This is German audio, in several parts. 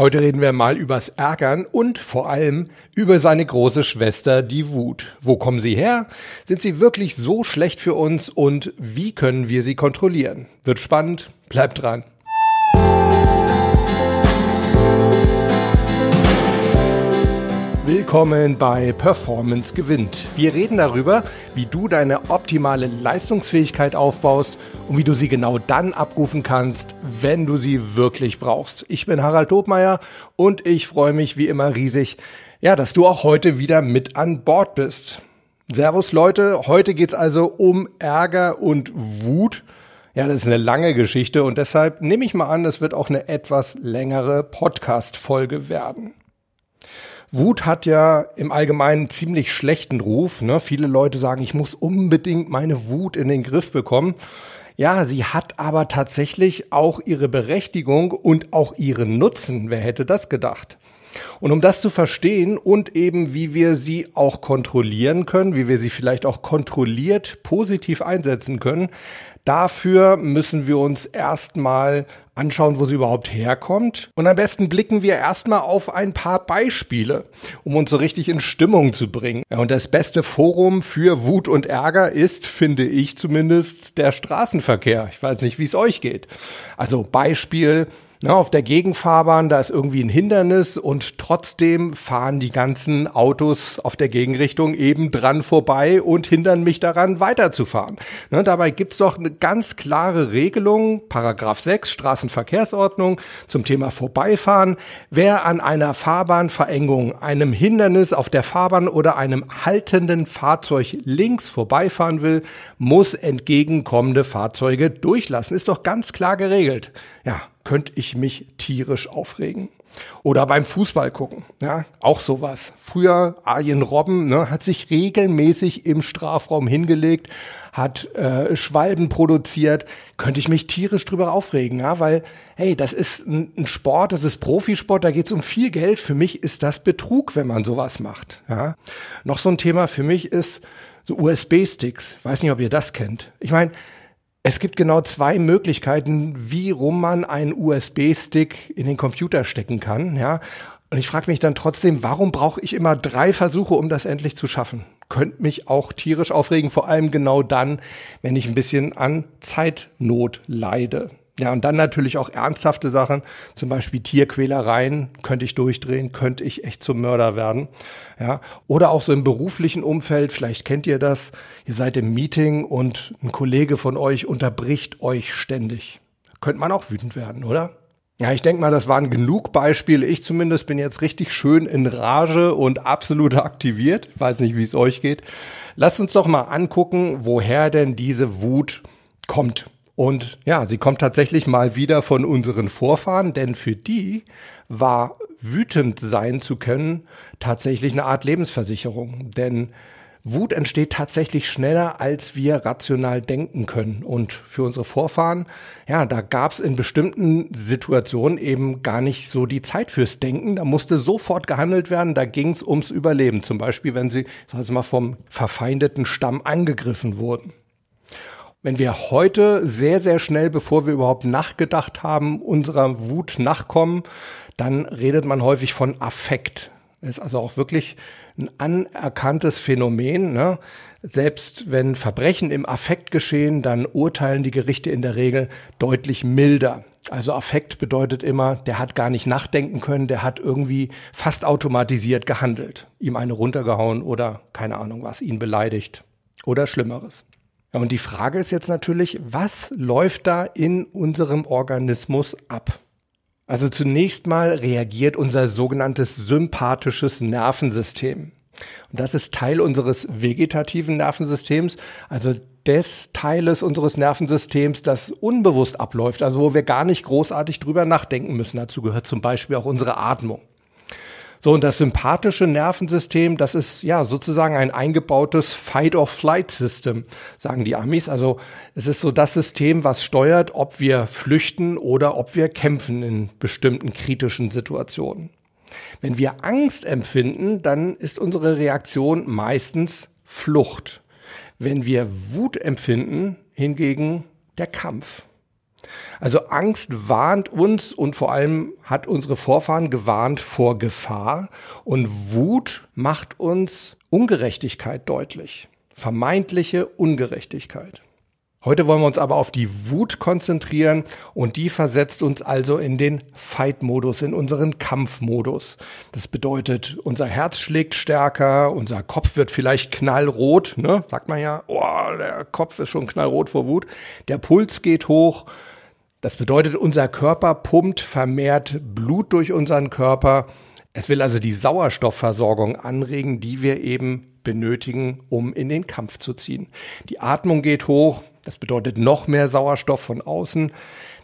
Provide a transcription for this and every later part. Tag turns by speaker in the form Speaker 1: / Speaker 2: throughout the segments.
Speaker 1: Heute reden wir mal übers Ärgern und vor allem über seine große Schwester, die Wut. Wo kommen sie her? Sind sie wirklich so schlecht für uns und wie können wir sie kontrollieren? Wird spannend, bleibt dran. Willkommen bei Performance gewinnt. Wir reden darüber, wie du deine optimale Leistungsfähigkeit aufbaust und wie du sie genau dann abrufen kannst, wenn du sie wirklich brauchst. Ich bin Harald Dobmeier und ich freue mich wie immer riesig, ja, dass du auch heute wieder mit an Bord bist. Servus Leute, heute geht's also um Ärger und Wut. Ja, das ist eine lange Geschichte und deshalb nehme ich mal an, es wird auch eine etwas längere Podcast-Folge werden. Wut hat ja im Allgemeinen ziemlich schlechten Ruf. Ne? Viele Leute sagen, ich muss unbedingt meine Wut in den Griff bekommen. Ja, sie hat aber tatsächlich auch ihre Berechtigung und auch ihren Nutzen. Wer hätte das gedacht? Und um das zu verstehen und eben wie wir sie auch kontrollieren können, wie wir sie vielleicht auch kontrolliert positiv einsetzen können, Dafür müssen wir uns erstmal anschauen, wo sie überhaupt herkommt. Und am besten blicken wir erstmal auf ein paar Beispiele, um uns so richtig in Stimmung zu bringen. Und das beste Forum für Wut und Ärger ist, finde ich zumindest, der Straßenverkehr. Ich weiß nicht, wie es euch geht. Also Beispiel, na, auf der Gegenfahrbahn, da ist irgendwie ein Hindernis und trotzdem fahren die ganzen Autos auf der Gegenrichtung eben dran vorbei und hindern mich daran, weiterzufahren. Na, dabei gibt's doch eine ganz klare Regelung, Paragraph 6 Straßenverkehrsordnung zum Thema Vorbeifahren. Wer an einer Fahrbahnverengung, einem Hindernis auf der Fahrbahn oder einem haltenden Fahrzeug links vorbeifahren will, muss entgegenkommende Fahrzeuge durchlassen. Ist doch ganz klar geregelt. Ja, könnte ich mich tierisch aufregen. Oder beim Fußball gucken, ja, auch sowas. Früher Arjen Robben ne, hat sich regelmäßig im Strafraum hingelegt, hat äh, Schwalben produziert, könnte ich mich tierisch drüber aufregen, ja, weil, hey, das ist ein, ein Sport, das ist Profisport, da geht es um viel Geld. Für mich ist das Betrug, wenn man sowas macht. Ja. Noch so ein Thema für mich ist so USB-Sticks. Weiß nicht, ob ihr das kennt. Ich meine, es gibt genau zwei Möglichkeiten, wie rum man einen USB-Stick in den Computer stecken kann, ja. Und ich frage mich dann trotzdem, warum brauche ich immer drei Versuche, um das endlich zu schaffen? Könnte mich auch tierisch aufregen, vor allem genau dann, wenn ich ein bisschen an Zeitnot leide. Ja, und dann natürlich auch ernsthafte Sachen, zum Beispiel Tierquälereien, könnte ich durchdrehen, könnte ich echt zum Mörder werden. Ja, oder auch so im beruflichen Umfeld, vielleicht kennt ihr das, ihr seid im Meeting und ein Kollege von euch unterbricht euch ständig. Könnte man auch wütend werden, oder? Ja, ich denke mal, das waren genug Beispiele. Ich zumindest bin jetzt richtig schön in Rage und absolut aktiviert. Ich weiß nicht, wie es euch geht. Lasst uns doch mal angucken, woher denn diese Wut kommt. Und ja, sie kommt tatsächlich mal wieder von unseren Vorfahren, denn für die war wütend sein zu können tatsächlich eine Art Lebensversicherung. Denn Wut entsteht tatsächlich schneller, als wir rational denken können. Und für unsere Vorfahren, ja, da gab es in bestimmten Situationen eben gar nicht so die Zeit fürs Denken. Da musste sofort gehandelt werden. Da ging es ums Überleben. Zum Beispiel, wenn sie, sagen wir mal, vom verfeindeten Stamm angegriffen wurden. Wenn wir heute sehr, sehr schnell, bevor wir überhaupt nachgedacht haben, unserer Wut nachkommen, dann redet man häufig von Affekt. Das ist also auch wirklich ein anerkanntes Phänomen. Ne? Selbst wenn Verbrechen im Affekt geschehen, dann urteilen die Gerichte in der Regel deutlich milder. Also Affekt bedeutet immer, der hat gar nicht nachdenken können, der hat irgendwie fast automatisiert gehandelt, ihm eine runtergehauen oder keine Ahnung was, ihn beleidigt oder Schlimmeres. Ja, und die Frage ist jetzt natürlich, was läuft da in unserem Organismus ab? Also zunächst mal reagiert unser sogenanntes sympathisches Nervensystem. Und das ist Teil unseres vegetativen Nervensystems, also des Teiles unseres Nervensystems, das unbewusst abläuft, also wo wir gar nicht großartig drüber nachdenken müssen. Dazu gehört zum Beispiel auch unsere Atmung. So, und das sympathische Nervensystem, das ist ja sozusagen ein eingebautes Fight-or-Flight-System, sagen die Amis. Also es ist so das System, was steuert, ob wir flüchten oder ob wir kämpfen in bestimmten kritischen Situationen. Wenn wir Angst empfinden, dann ist unsere Reaktion meistens Flucht. Wenn wir Wut empfinden, hingegen der Kampf. Also Angst warnt uns und vor allem hat unsere Vorfahren gewarnt vor Gefahr und Wut macht uns Ungerechtigkeit deutlich, vermeintliche Ungerechtigkeit. Heute wollen wir uns aber auf die Wut konzentrieren und die versetzt uns also in den Fight-Modus, in unseren Kampfmodus. Das bedeutet, unser Herz schlägt stärker, unser Kopf wird vielleicht knallrot, ne? Sagt man ja, oh, der Kopf ist schon knallrot vor Wut. Der Puls geht hoch. Das bedeutet, unser Körper pumpt vermehrt Blut durch unseren Körper. Es will also die Sauerstoffversorgung anregen, die wir eben benötigen, um in den Kampf zu ziehen. Die Atmung geht hoch, das bedeutet noch mehr Sauerstoff von außen.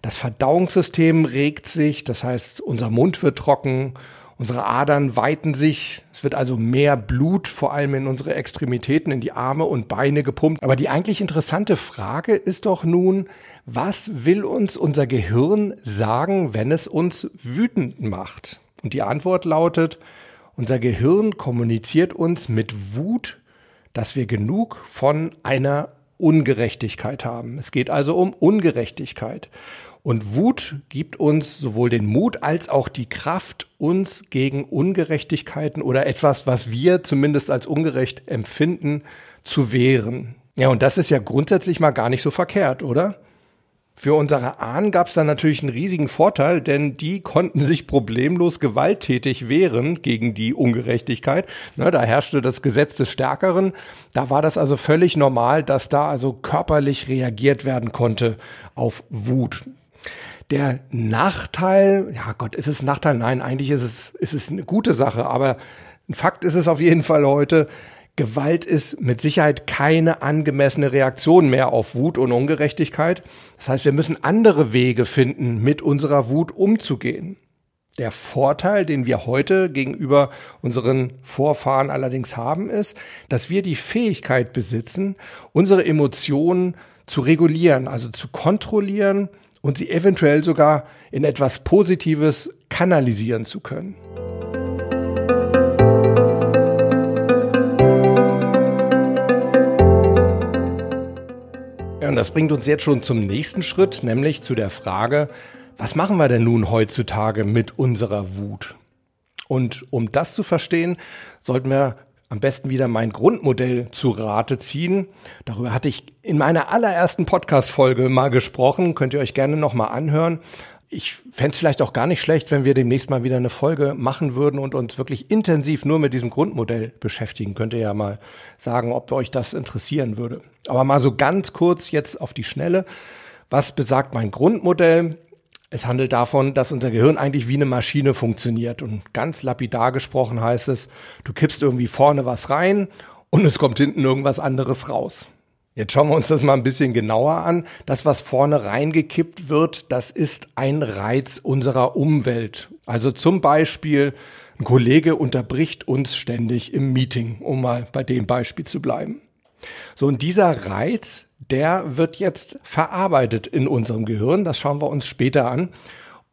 Speaker 1: Das Verdauungssystem regt sich, das heißt, unser Mund wird trocken, unsere Adern weiten sich, es wird also mehr Blut vor allem in unsere Extremitäten, in die Arme und Beine gepumpt. Aber die eigentlich interessante Frage ist doch nun, was will uns unser Gehirn sagen, wenn es uns wütend macht? Und die Antwort lautet, unser Gehirn kommuniziert uns mit Wut, dass wir genug von einer Ungerechtigkeit haben. Es geht also um Ungerechtigkeit. Und Wut gibt uns sowohl den Mut als auch die Kraft, uns gegen Ungerechtigkeiten oder etwas, was wir zumindest als ungerecht empfinden, zu wehren. Ja, und das ist ja grundsätzlich mal gar nicht so verkehrt, oder? Für unsere Ahnen gab es da natürlich einen riesigen Vorteil, denn die konnten sich problemlos gewalttätig wehren gegen die Ungerechtigkeit. Ne, da herrschte das Gesetz des Stärkeren. Da war das also völlig normal, dass da also körperlich reagiert werden konnte auf Wut. Der Nachteil, ja Gott, ist es ein Nachteil? Nein, eigentlich ist es, ist es eine gute Sache, aber ein Fakt ist es auf jeden Fall heute, Gewalt ist mit Sicherheit keine angemessene Reaktion mehr auf Wut und Ungerechtigkeit. Das heißt, wir müssen andere Wege finden, mit unserer Wut umzugehen. Der Vorteil, den wir heute gegenüber unseren Vorfahren allerdings haben, ist, dass wir die Fähigkeit besitzen, unsere Emotionen zu regulieren, also zu kontrollieren und sie eventuell sogar in etwas Positives kanalisieren zu können. Ja, und das bringt uns jetzt schon zum nächsten Schritt, nämlich zu der Frage, was machen wir denn nun heutzutage mit unserer Wut? Und um das zu verstehen, sollten wir am besten wieder mein Grundmodell zu Rate ziehen. Darüber hatte ich in meiner allerersten Podcast-Folge mal gesprochen. Könnt ihr euch gerne nochmal anhören ich fände es vielleicht auch gar nicht schlecht, wenn wir demnächst mal wieder eine Folge machen würden und uns wirklich intensiv nur mit diesem Grundmodell beschäftigen. Könnt ihr ja mal sagen, ob euch das interessieren würde. Aber mal so ganz kurz jetzt auf die Schnelle. Was besagt mein Grundmodell? Es handelt davon, dass unser Gehirn eigentlich wie eine Maschine funktioniert. Und ganz lapidar gesprochen heißt es, du kippst irgendwie vorne was rein und es kommt hinten irgendwas anderes raus. Jetzt schauen wir uns das mal ein bisschen genauer an. Das, was vorne reingekippt wird, das ist ein Reiz unserer Umwelt. Also zum Beispiel, ein Kollege unterbricht uns ständig im Meeting, um mal bei dem Beispiel zu bleiben. So, und dieser Reiz, der wird jetzt verarbeitet in unserem Gehirn. Das schauen wir uns später an.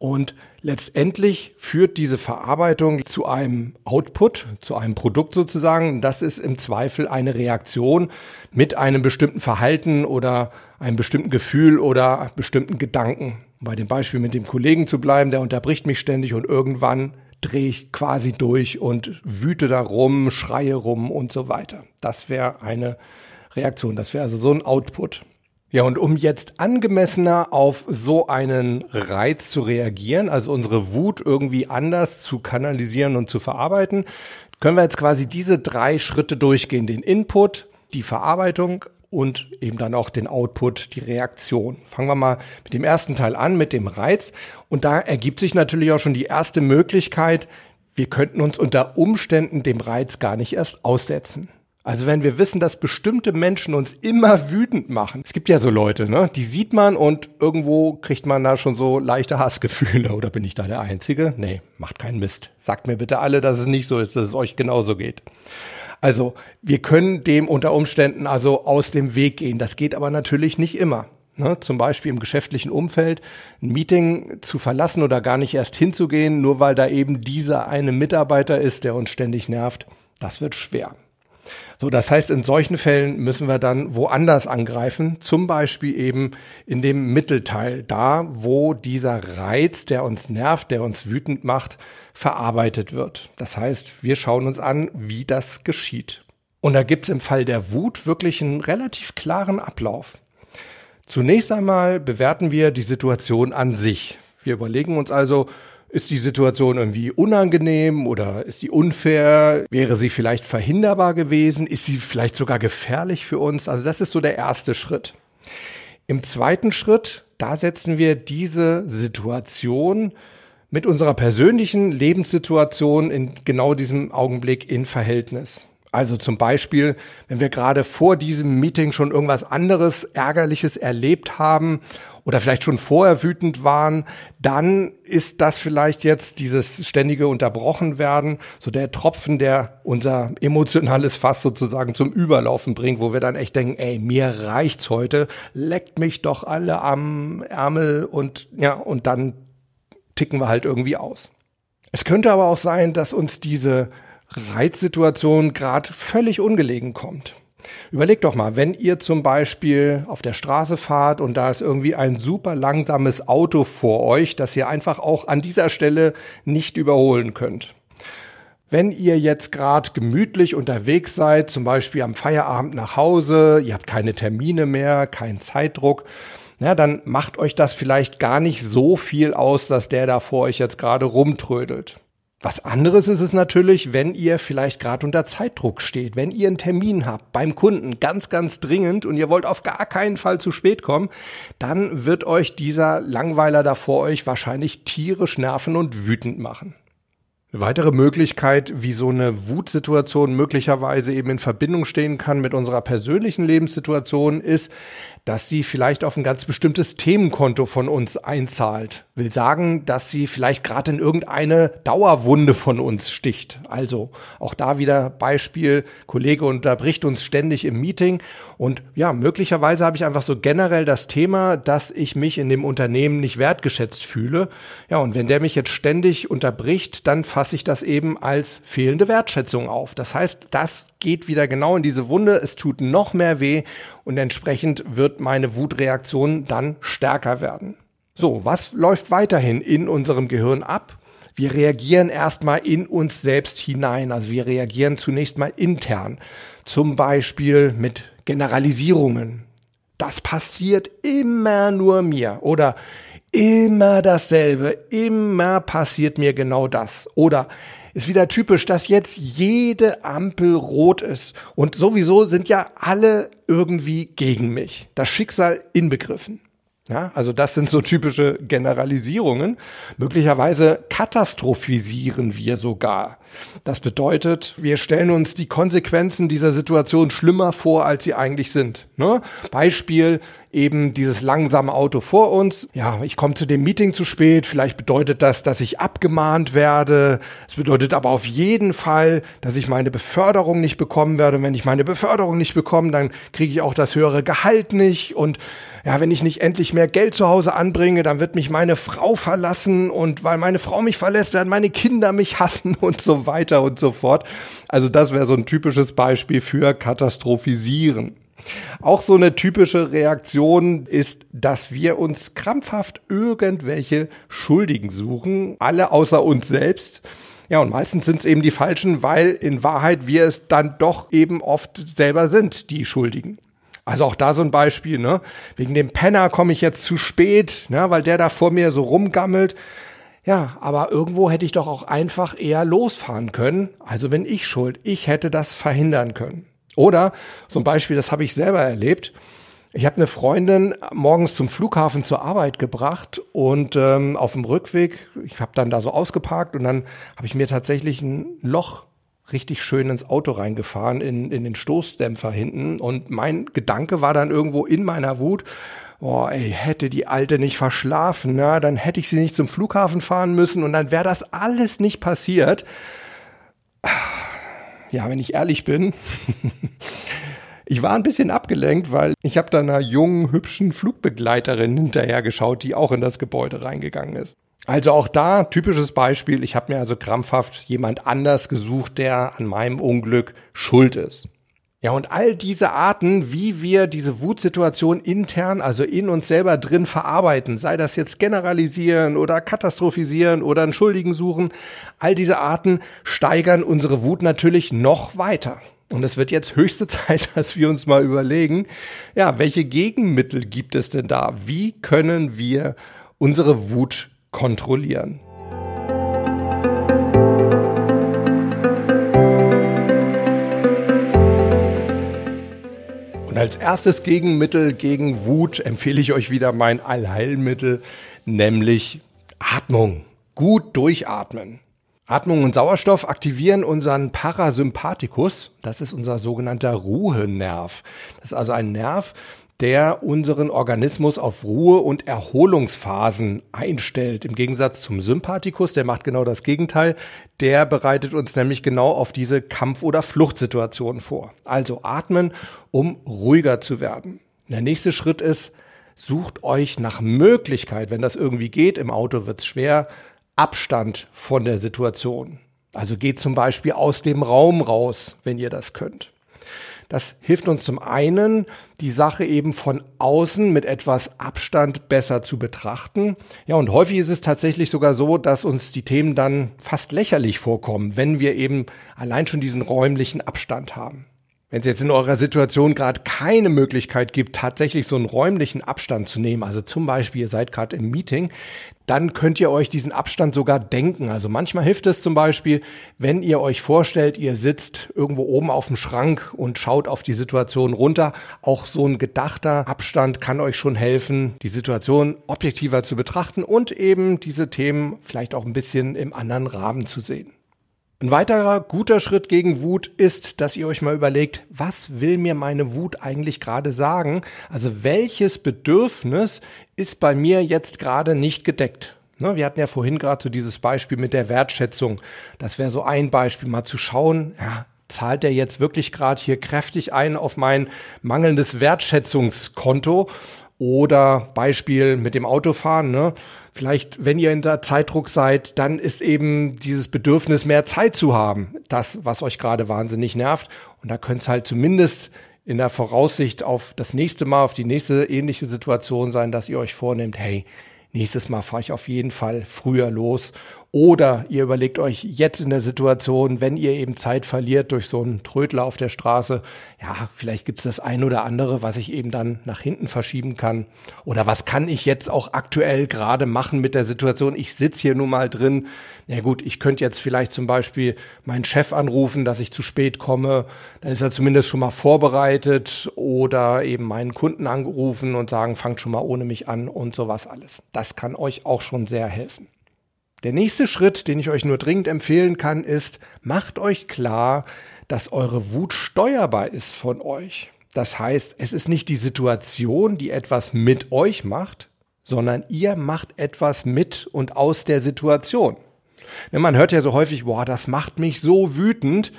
Speaker 1: Und letztendlich führt diese Verarbeitung zu einem Output, zu einem Produkt sozusagen. Das ist im Zweifel eine Reaktion mit einem bestimmten Verhalten oder einem bestimmten Gefühl oder bestimmten Gedanken. Bei dem Beispiel mit dem Kollegen zu bleiben, der unterbricht mich ständig und irgendwann drehe ich quasi durch und wüte da rum, schreie rum und so weiter. Das wäre eine Reaktion. Das wäre also so ein Output. Ja, und um jetzt angemessener auf so einen Reiz zu reagieren, also unsere Wut irgendwie anders zu kanalisieren und zu verarbeiten, können wir jetzt quasi diese drei Schritte durchgehen. Den Input, die Verarbeitung und eben dann auch den Output, die Reaktion. Fangen wir mal mit dem ersten Teil an, mit dem Reiz. Und da ergibt sich natürlich auch schon die erste Möglichkeit, wir könnten uns unter Umständen dem Reiz gar nicht erst aussetzen. Also wenn wir wissen, dass bestimmte Menschen uns immer wütend machen. Es gibt ja so Leute, ne? Die sieht man und irgendwo kriegt man da schon so leichte Hassgefühle. Oder bin ich da der Einzige? Nee, macht keinen Mist. Sagt mir bitte alle, dass es nicht so ist, dass es euch genauso geht. Also wir können dem unter Umständen also aus dem Weg gehen. Das geht aber natürlich nicht immer. Ne, zum Beispiel im geschäftlichen Umfeld ein Meeting zu verlassen oder gar nicht erst hinzugehen, nur weil da eben dieser eine Mitarbeiter ist, der uns ständig nervt, das wird schwer. So, das heißt, in solchen Fällen müssen wir dann woanders angreifen, zum Beispiel eben in dem Mittelteil, da wo dieser Reiz, der uns nervt, der uns wütend macht, verarbeitet wird. Das heißt, wir schauen uns an, wie das geschieht. Und da gibt's im Fall der Wut wirklich einen relativ klaren Ablauf. Zunächst einmal bewerten wir die Situation an sich. Wir überlegen uns also, ist die Situation irgendwie unangenehm oder ist die unfair? Wäre sie vielleicht verhinderbar gewesen? Ist sie vielleicht sogar gefährlich für uns? Also das ist so der erste Schritt. Im zweiten Schritt, da setzen wir diese Situation mit unserer persönlichen Lebenssituation in genau diesem Augenblick in Verhältnis. Also zum Beispiel, wenn wir gerade vor diesem Meeting schon irgendwas anderes Ärgerliches erlebt haben oder vielleicht schon vorher wütend waren, dann ist das vielleicht jetzt dieses ständige Unterbrochenwerden, so der Tropfen, der unser emotionales Fass sozusagen zum Überlaufen bringt, wo wir dann echt denken, ey, mir reicht's heute, leckt mich doch alle am Ärmel und ja, und dann ticken wir halt irgendwie aus. Es könnte aber auch sein, dass uns diese Reizsituation gerade völlig ungelegen kommt. Überlegt doch mal, wenn ihr zum Beispiel auf der Straße fahrt und da ist irgendwie ein super langsames Auto vor euch, das ihr einfach auch an dieser Stelle nicht überholen könnt. Wenn ihr jetzt gerade gemütlich unterwegs seid, zum Beispiel am Feierabend nach Hause, ihr habt keine Termine mehr, keinen Zeitdruck, ja, dann macht euch das vielleicht gar nicht so viel aus, dass der da vor euch jetzt gerade rumtrödelt. Was anderes ist es natürlich, wenn ihr vielleicht gerade unter Zeitdruck steht, wenn ihr einen Termin habt beim Kunden, ganz, ganz dringend und ihr wollt auf gar keinen Fall zu spät kommen, dann wird euch dieser Langweiler da vor euch wahrscheinlich tierisch nerven und wütend machen. Eine weitere Möglichkeit, wie so eine Wutsituation möglicherweise eben in Verbindung stehen kann mit unserer persönlichen Lebenssituation, ist, dass sie vielleicht auf ein ganz bestimmtes Themenkonto von uns einzahlt. Will sagen, dass sie vielleicht gerade in irgendeine Dauerwunde von uns sticht. Also auch da wieder Beispiel, Kollege unterbricht uns ständig im Meeting und ja, möglicherweise habe ich einfach so generell das Thema, dass ich mich in dem Unternehmen nicht wertgeschätzt fühle. Ja, und wenn der mich jetzt ständig unterbricht, dann fasse ich das eben als fehlende Wertschätzung auf. Das heißt, das geht wieder genau in diese Wunde, es tut noch mehr weh und entsprechend wird meine Wutreaktion dann stärker werden. So, was läuft weiterhin in unserem Gehirn ab? Wir reagieren erstmal in uns selbst hinein. Also wir reagieren zunächst mal intern. Zum Beispiel mit Generalisierungen. Das passiert immer nur mir. Oder immer dasselbe. Immer passiert mir genau das. Oder ist wieder typisch, dass jetzt jede Ampel rot ist. Und sowieso sind ja alle irgendwie gegen mich. Das Schicksal inbegriffen. Ja, also das sind so typische Generalisierungen. Möglicherweise katastrophisieren wir sogar. Das bedeutet, wir stellen uns die Konsequenzen dieser Situation schlimmer vor, als sie eigentlich sind. Ne? Beispiel eben dieses langsame Auto vor uns. Ja, ich komme zu dem Meeting zu spät. Vielleicht bedeutet das, dass ich abgemahnt werde. Es bedeutet aber auf jeden Fall, dass ich meine Beförderung nicht bekommen werde. Und wenn ich meine Beförderung nicht bekomme, dann kriege ich auch das höhere Gehalt nicht. Und ja, wenn ich nicht endlich mehr Geld zu Hause anbringe, dann wird mich meine Frau verlassen und weil meine Frau mich verlässt, werden meine Kinder mich hassen und so weiter und so fort. Also das wäre so ein typisches Beispiel für Katastrophisieren. Auch so eine typische Reaktion ist, dass wir uns krampfhaft irgendwelche Schuldigen suchen, alle außer uns selbst. Ja, und meistens sind es eben die Falschen, weil in Wahrheit wir es dann doch eben oft selber sind, die Schuldigen. Also auch da so ein Beispiel, ne? Wegen dem Penner komme ich jetzt zu spät, ne? weil der da vor mir so rumgammelt. Ja, aber irgendwo hätte ich doch auch einfach eher losfahren können. Also wenn ich schuld, ich hätte das verhindern können. Oder so ein Beispiel, das habe ich selber erlebt. Ich habe eine Freundin morgens zum Flughafen zur Arbeit gebracht und ähm, auf dem Rückweg, ich habe dann da so ausgeparkt und dann habe ich mir tatsächlich ein Loch richtig schön ins Auto reingefahren, in, in den Stoßdämpfer hinten. Und mein Gedanke war dann irgendwo in meiner Wut, boah, ey, hätte die Alte nicht verschlafen, na, dann hätte ich sie nicht zum Flughafen fahren müssen und dann wäre das alles nicht passiert. Ja, wenn ich ehrlich bin, ich war ein bisschen abgelenkt, weil ich habe da einer jungen, hübschen Flugbegleiterin hinterher geschaut, die auch in das Gebäude reingegangen ist. Also auch da typisches Beispiel. Ich habe mir also krampfhaft jemand anders gesucht, der an meinem Unglück schuld ist. Ja, und all diese Arten, wie wir diese Wutsituation intern, also in uns selber drin verarbeiten, sei das jetzt generalisieren oder katastrophisieren oder einen Schuldigen suchen, all diese Arten steigern unsere Wut natürlich noch weiter. Und es wird jetzt höchste Zeit, dass wir uns mal überlegen, ja, welche Gegenmittel gibt es denn da? Wie können wir unsere Wut kontrollieren? Und als erstes Gegenmittel gegen Wut empfehle ich euch wieder mein Allheilmittel, nämlich Atmung. Gut durchatmen. Atmung und Sauerstoff aktivieren unseren Parasympathikus. Das ist unser sogenannter Ruhenerv. Das ist also ein Nerv, der unseren Organismus auf Ruhe- und Erholungsphasen einstellt. Im Gegensatz zum Sympathikus, der macht genau das Gegenteil. Der bereitet uns nämlich genau auf diese Kampf- oder Fluchtsituation vor. Also atmen, um ruhiger zu werden. Der nächste Schritt ist, sucht euch nach Möglichkeit, wenn das irgendwie geht, im Auto wird's schwer, Abstand von der Situation. Also geht zum Beispiel aus dem Raum raus, wenn ihr das könnt. Das hilft uns zum einen, die Sache eben von außen mit etwas Abstand besser zu betrachten. Ja, und häufig ist es tatsächlich sogar so, dass uns die Themen dann fast lächerlich vorkommen, wenn wir eben allein schon diesen räumlichen Abstand haben. Wenn es jetzt in eurer Situation gerade keine Möglichkeit gibt, tatsächlich so einen räumlichen Abstand zu nehmen, also zum Beispiel ihr seid gerade im Meeting, dann könnt ihr euch diesen Abstand sogar denken. Also manchmal hilft es zum Beispiel, wenn ihr euch vorstellt, ihr sitzt irgendwo oben auf dem Schrank und schaut auf die Situation runter. Auch so ein gedachter Abstand kann euch schon helfen, die Situation objektiver zu betrachten und eben diese Themen vielleicht auch ein bisschen im anderen Rahmen zu sehen. Ein weiterer guter Schritt gegen Wut ist, dass ihr euch mal überlegt, was will mir meine Wut eigentlich gerade sagen? Also welches Bedürfnis ist bei mir jetzt gerade nicht gedeckt? Ne, wir hatten ja vorhin gerade so dieses Beispiel mit der Wertschätzung. Das wäre so ein Beispiel, mal zu schauen, ja, zahlt der jetzt wirklich gerade hier kräftig ein auf mein mangelndes Wertschätzungskonto oder Beispiel mit dem Autofahren, ne? Vielleicht, wenn ihr in der Zeitdruck seid, dann ist eben dieses Bedürfnis, mehr Zeit zu haben, das, was euch gerade wahnsinnig nervt. Und da könnte es halt zumindest in der Voraussicht auf das nächste Mal, auf die nächste ähnliche Situation sein, dass ihr euch vornehmt, hey, nächstes Mal fahre ich auf jeden Fall früher los oder ihr überlegt euch jetzt in der Situation, wenn ihr eben Zeit verliert durch so einen Trödler auf der Straße, ja, vielleicht gibt es das ein oder andere, was ich eben dann nach hinten verschieben kann. Oder was kann ich jetzt auch aktuell gerade machen mit der Situation? Ich sitze hier nun mal drin. Na ja gut, ich könnte jetzt vielleicht zum Beispiel meinen Chef anrufen, dass ich zu spät komme. Dann ist er zumindest schon mal vorbereitet oder eben meinen Kunden angerufen und sagen, fangt schon mal ohne mich an und sowas alles. Das kann euch auch schon sehr helfen. Der nächste Schritt, den ich euch nur dringend empfehlen kann, ist, macht euch klar, dass eure Wut steuerbar ist von euch. Das heißt, es ist nicht die Situation, die etwas mit euch macht, sondern ihr macht etwas mit und aus der Situation. Man hört ja so häufig, boah, das macht mich so wütend.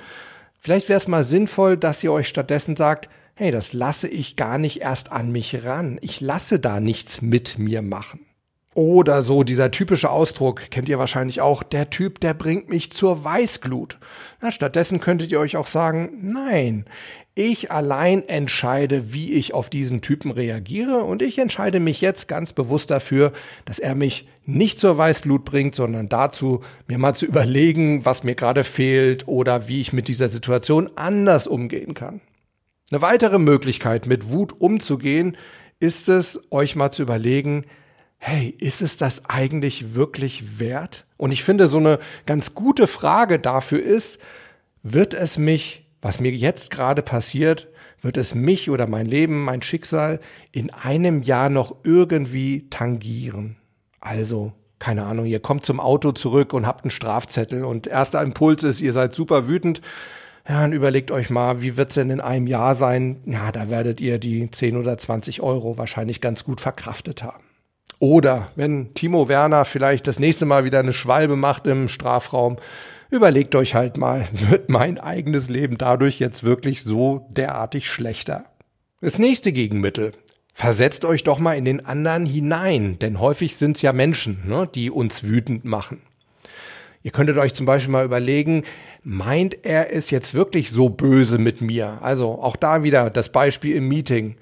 Speaker 1: Vielleicht wäre es mal sinnvoll, dass ihr euch stattdessen sagt, hey, das lasse ich gar nicht erst an mich ran. Ich lasse da nichts mit mir machen. Oder so dieser typische Ausdruck, kennt ihr wahrscheinlich auch, der Typ, der bringt mich zur Weißglut. Na, stattdessen könntet ihr euch auch sagen, nein, ich allein entscheide, wie ich auf diesen Typen reagiere und ich entscheide mich jetzt ganz bewusst dafür, dass er mich nicht zur Weißglut bringt, sondern dazu, mir mal zu überlegen, was mir gerade fehlt oder wie ich mit dieser Situation anders umgehen kann. Eine weitere Möglichkeit, mit Wut umzugehen, ist es, euch mal zu überlegen, hey, ist es das eigentlich wirklich wert? Und ich finde, so eine ganz gute Frage dafür ist, wird es mich, was mir jetzt gerade passiert, wird es mich oder mein Leben, mein Schicksal in einem Jahr noch irgendwie tangieren? Also, keine Ahnung, ihr kommt zum Auto zurück und habt einen Strafzettel und erster Impuls ist, ihr seid super wütend. Ja, dann überlegt euch mal, wie wird's denn in einem Jahr sein? Ja, da werdet ihr die 10 oder 20 Euro wahrscheinlich ganz gut verkraftet haben. Oder wenn Timo Werner vielleicht das nächste Mal wieder eine Schwalbe macht im Strafraum, überlegt euch halt mal, wird mein eigenes Leben dadurch jetzt wirklich so derartig schlechter? Das nächste Gegenmittel. Versetzt euch doch mal in den anderen hinein, denn häufig sind es ja Menschen, ne, die uns wütend machen. Ihr könntet euch zum Beispiel mal überlegen, meint er es jetzt wirklich so böse mit mir? Also auch da wieder das Beispiel im Meeting.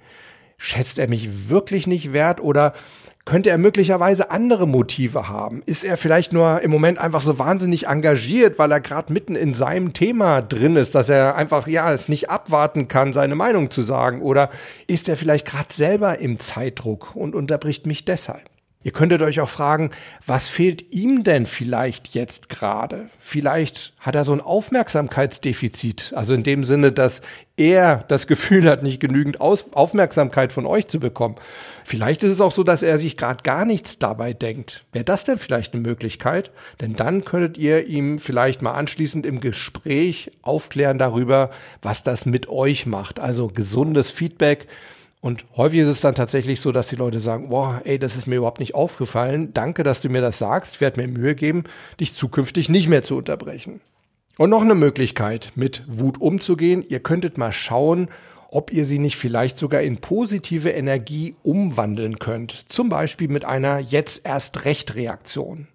Speaker 1: Schätzt er mich wirklich nicht wert oder könnte er möglicherweise andere Motive haben? Ist er vielleicht nur im Moment einfach so wahnsinnig engagiert, weil er gerade mitten in seinem Thema drin ist, dass er einfach ja es nicht abwarten kann, seine Meinung zu sagen? Oder ist er vielleicht gerade selber im Zeitdruck und unterbricht mich deshalb? Ihr könntet euch auch fragen, was fehlt ihm denn vielleicht jetzt gerade? Vielleicht hat er so ein Aufmerksamkeitsdefizit, also in dem Sinne, dass er das Gefühl hat, nicht genügend Aus Aufmerksamkeit von euch zu bekommen. Vielleicht ist es auch so, dass er sich gerade gar nichts dabei denkt. Wäre das denn vielleicht eine Möglichkeit? Denn dann könntet ihr ihm vielleicht mal anschließend im Gespräch aufklären darüber, was das mit euch macht. Also gesundes Feedback und häufig ist es dann tatsächlich so, dass die Leute sagen, boah, ey, das ist mir überhaupt nicht aufgefallen. Danke, dass du mir das sagst. Ich werde mir Mühe geben, dich zukünftig nicht mehr zu unterbrechen. Und noch eine Möglichkeit, mit Wut umzugehen. Ihr könntet mal schauen, ob ihr sie nicht vielleicht sogar in positive Energie umwandeln könnt. Zum Beispiel mit einer jetzt erst recht Reaktion.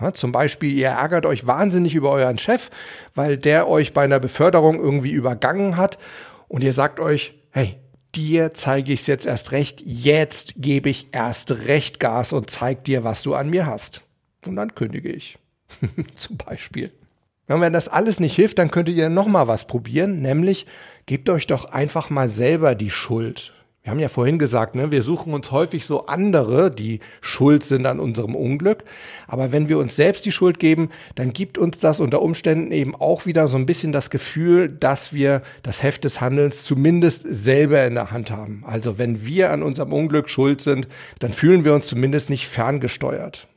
Speaker 1: Ja, zum Beispiel, ihr ärgert euch wahnsinnig über euren Chef, weil der euch bei einer Beförderung irgendwie übergangen hat und ihr sagt euch, hey, dir zeige ich es jetzt erst recht, jetzt gebe ich erst recht Gas und zeig dir, was du an mir hast. Und dann kündige ich. Zum Beispiel. Und wenn das alles nicht hilft, dann könntet ihr noch mal was probieren, nämlich gebt euch doch einfach mal selber die Schuld. Wir haben ja vorhin gesagt, ne, wir suchen uns häufig so andere, die schuld sind an unserem Unglück. Aber wenn wir uns selbst die Schuld geben, dann gibt uns das unter Umständen eben auch wieder so ein bisschen das Gefühl, dass wir das Heft des Handelns zumindest selber in der Hand haben. Also wenn wir an unserem Unglück schuld sind, dann fühlen wir uns zumindest nicht ferngesteuert.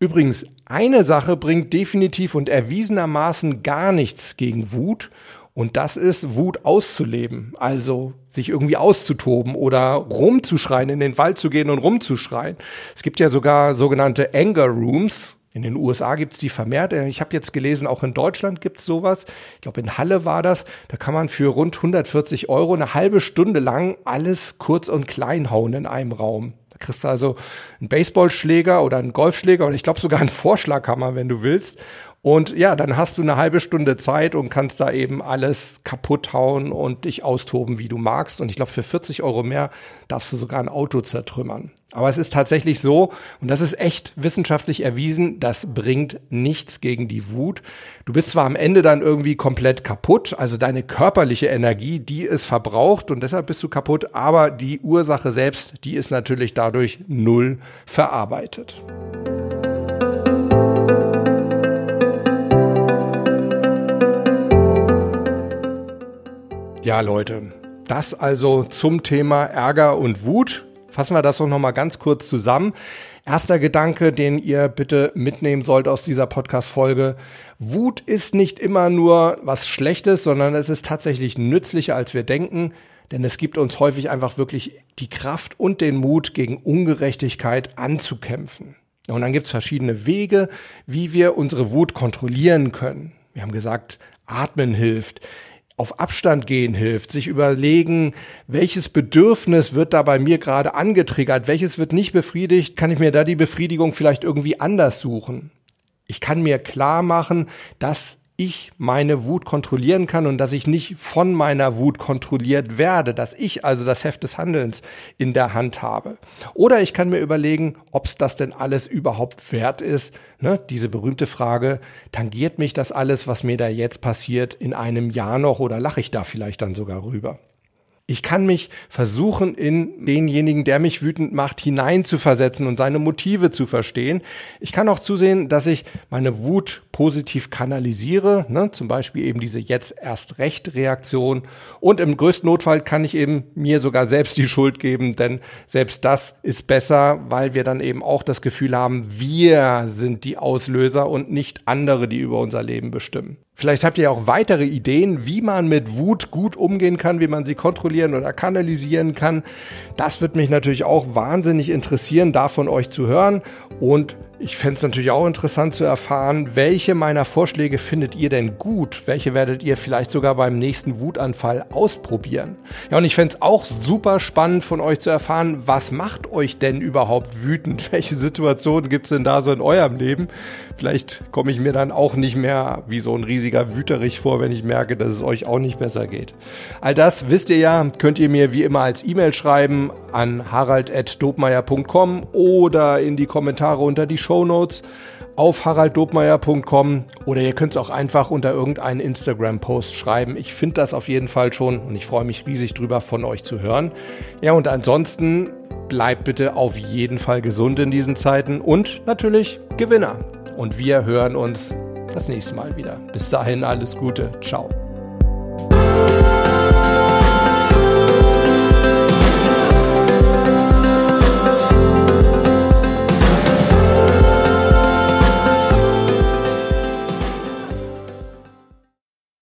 Speaker 1: Übrigens, eine Sache bringt definitiv und erwiesenermaßen gar nichts gegen Wut und das ist Wut auszuleben, also sich irgendwie auszutoben oder rumzuschreien, in den Wald zu gehen und rumzuschreien. Es gibt ja sogar sogenannte Anger Rooms. In den USA gibt's die vermehrt. Ich habe jetzt gelesen, auch in Deutschland gibt's sowas. Ich glaube, in Halle war das. Da kann man für rund 140 Euro eine halbe Stunde lang alles kurz und klein hauen in einem Raum. Da kriegst du also einen Baseballschläger oder einen Golfschläger oder ich glaube sogar einen Vorschlaghammer, wenn du willst. Und ja, dann hast du eine halbe Stunde Zeit und kannst da eben alles kaputt hauen und dich austoben, wie du magst. Und ich glaube, für 40 Euro mehr darfst du sogar ein Auto zertrümmern. Aber es ist tatsächlich so, und das ist echt wissenschaftlich erwiesen, das bringt nichts gegen die Wut. Du bist zwar am Ende dann irgendwie komplett kaputt, also deine körperliche Energie, die ist verbraucht und deshalb bist du kaputt, aber die Ursache selbst, die ist natürlich dadurch null verarbeitet. Ja, Leute, das also zum Thema Ärger und Wut. Fassen wir das doch nochmal ganz kurz zusammen. Erster Gedanke, den ihr bitte mitnehmen sollt aus dieser Podcast-Folge. Wut ist nicht immer nur was Schlechtes, sondern es ist tatsächlich nützlicher, als wir denken. Denn es gibt uns häufig einfach wirklich die Kraft und den Mut, gegen Ungerechtigkeit anzukämpfen. Und dann gibt es verschiedene Wege, wie wir unsere Wut kontrollieren können. Wir haben gesagt, Atmen hilft auf Abstand gehen hilft, sich überlegen, welches Bedürfnis wird da bei mir gerade angetriggert, welches wird nicht befriedigt, kann ich mir da die Befriedigung vielleicht irgendwie anders suchen. Ich kann mir klar machen, dass ich meine Wut kontrollieren kann und dass ich nicht von meiner Wut kontrolliert werde, dass ich also das Heft des Handelns in der Hand habe. Oder ich kann mir überlegen, ob es das denn alles überhaupt wert ist. Ne? Diese berühmte Frage, tangiert mich das alles, was mir da jetzt passiert, in einem Jahr noch oder lache ich da vielleicht dann sogar rüber? Ich kann mich versuchen, in denjenigen, der mich wütend macht, hineinzuversetzen und seine Motive zu verstehen. Ich kann auch zusehen, dass ich meine Wut positiv kanalisiere, ne? zum Beispiel eben diese jetzt erst recht Reaktion. Und im größten Notfall kann ich eben mir sogar selbst die Schuld geben, denn selbst das ist besser, weil wir dann eben auch das Gefühl haben, wir sind die Auslöser und nicht andere, die über unser Leben bestimmen. Vielleicht habt ihr auch weitere Ideen, wie man mit Wut gut umgehen kann, wie man sie kontrollieren oder kanalisieren kann. Das wird mich natürlich auch wahnsinnig interessieren, davon euch zu hören. Und Ich fände es natürlich auch interessant zu erfahren, welche meiner Vorschläge findet ihr denn gut? Welche werdet ihr vielleicht sogar beim nächsten Wutanfall ausprobieren? Ja, und ich fände es auch super spannend von euch zu erfahren, was macht euch denn überhaupt wütend? Welche Situationen gibt es denn da so in eurem Leben? Vielleicht komme ich mir dann auch nicht mehr wie so ein riesiger Wüterich vor, wenn ich merke, dass es euch auch nicht besser geht. All das wisst ihr ja, könnt ihr mir wie immer als E-Mail schreiben an harald.dobmeier.com oder in die Kommentare unter die Show Notes auf haralddobmeier.com oder ihr könnt es auch einfach unter irgendeinen Instagram-Post schreiben. Ich finde das auf jeden Fall schon und ich freue mich riesig drüber, von euch zu hören. Ja, und ansonsten bleibt bitte auf jeden Fall gesund in diesen Zeiten und natürlich Gewinner. Und wir hören uns das nächste Mal wieder. Bis dahin alles Gute. Ciao.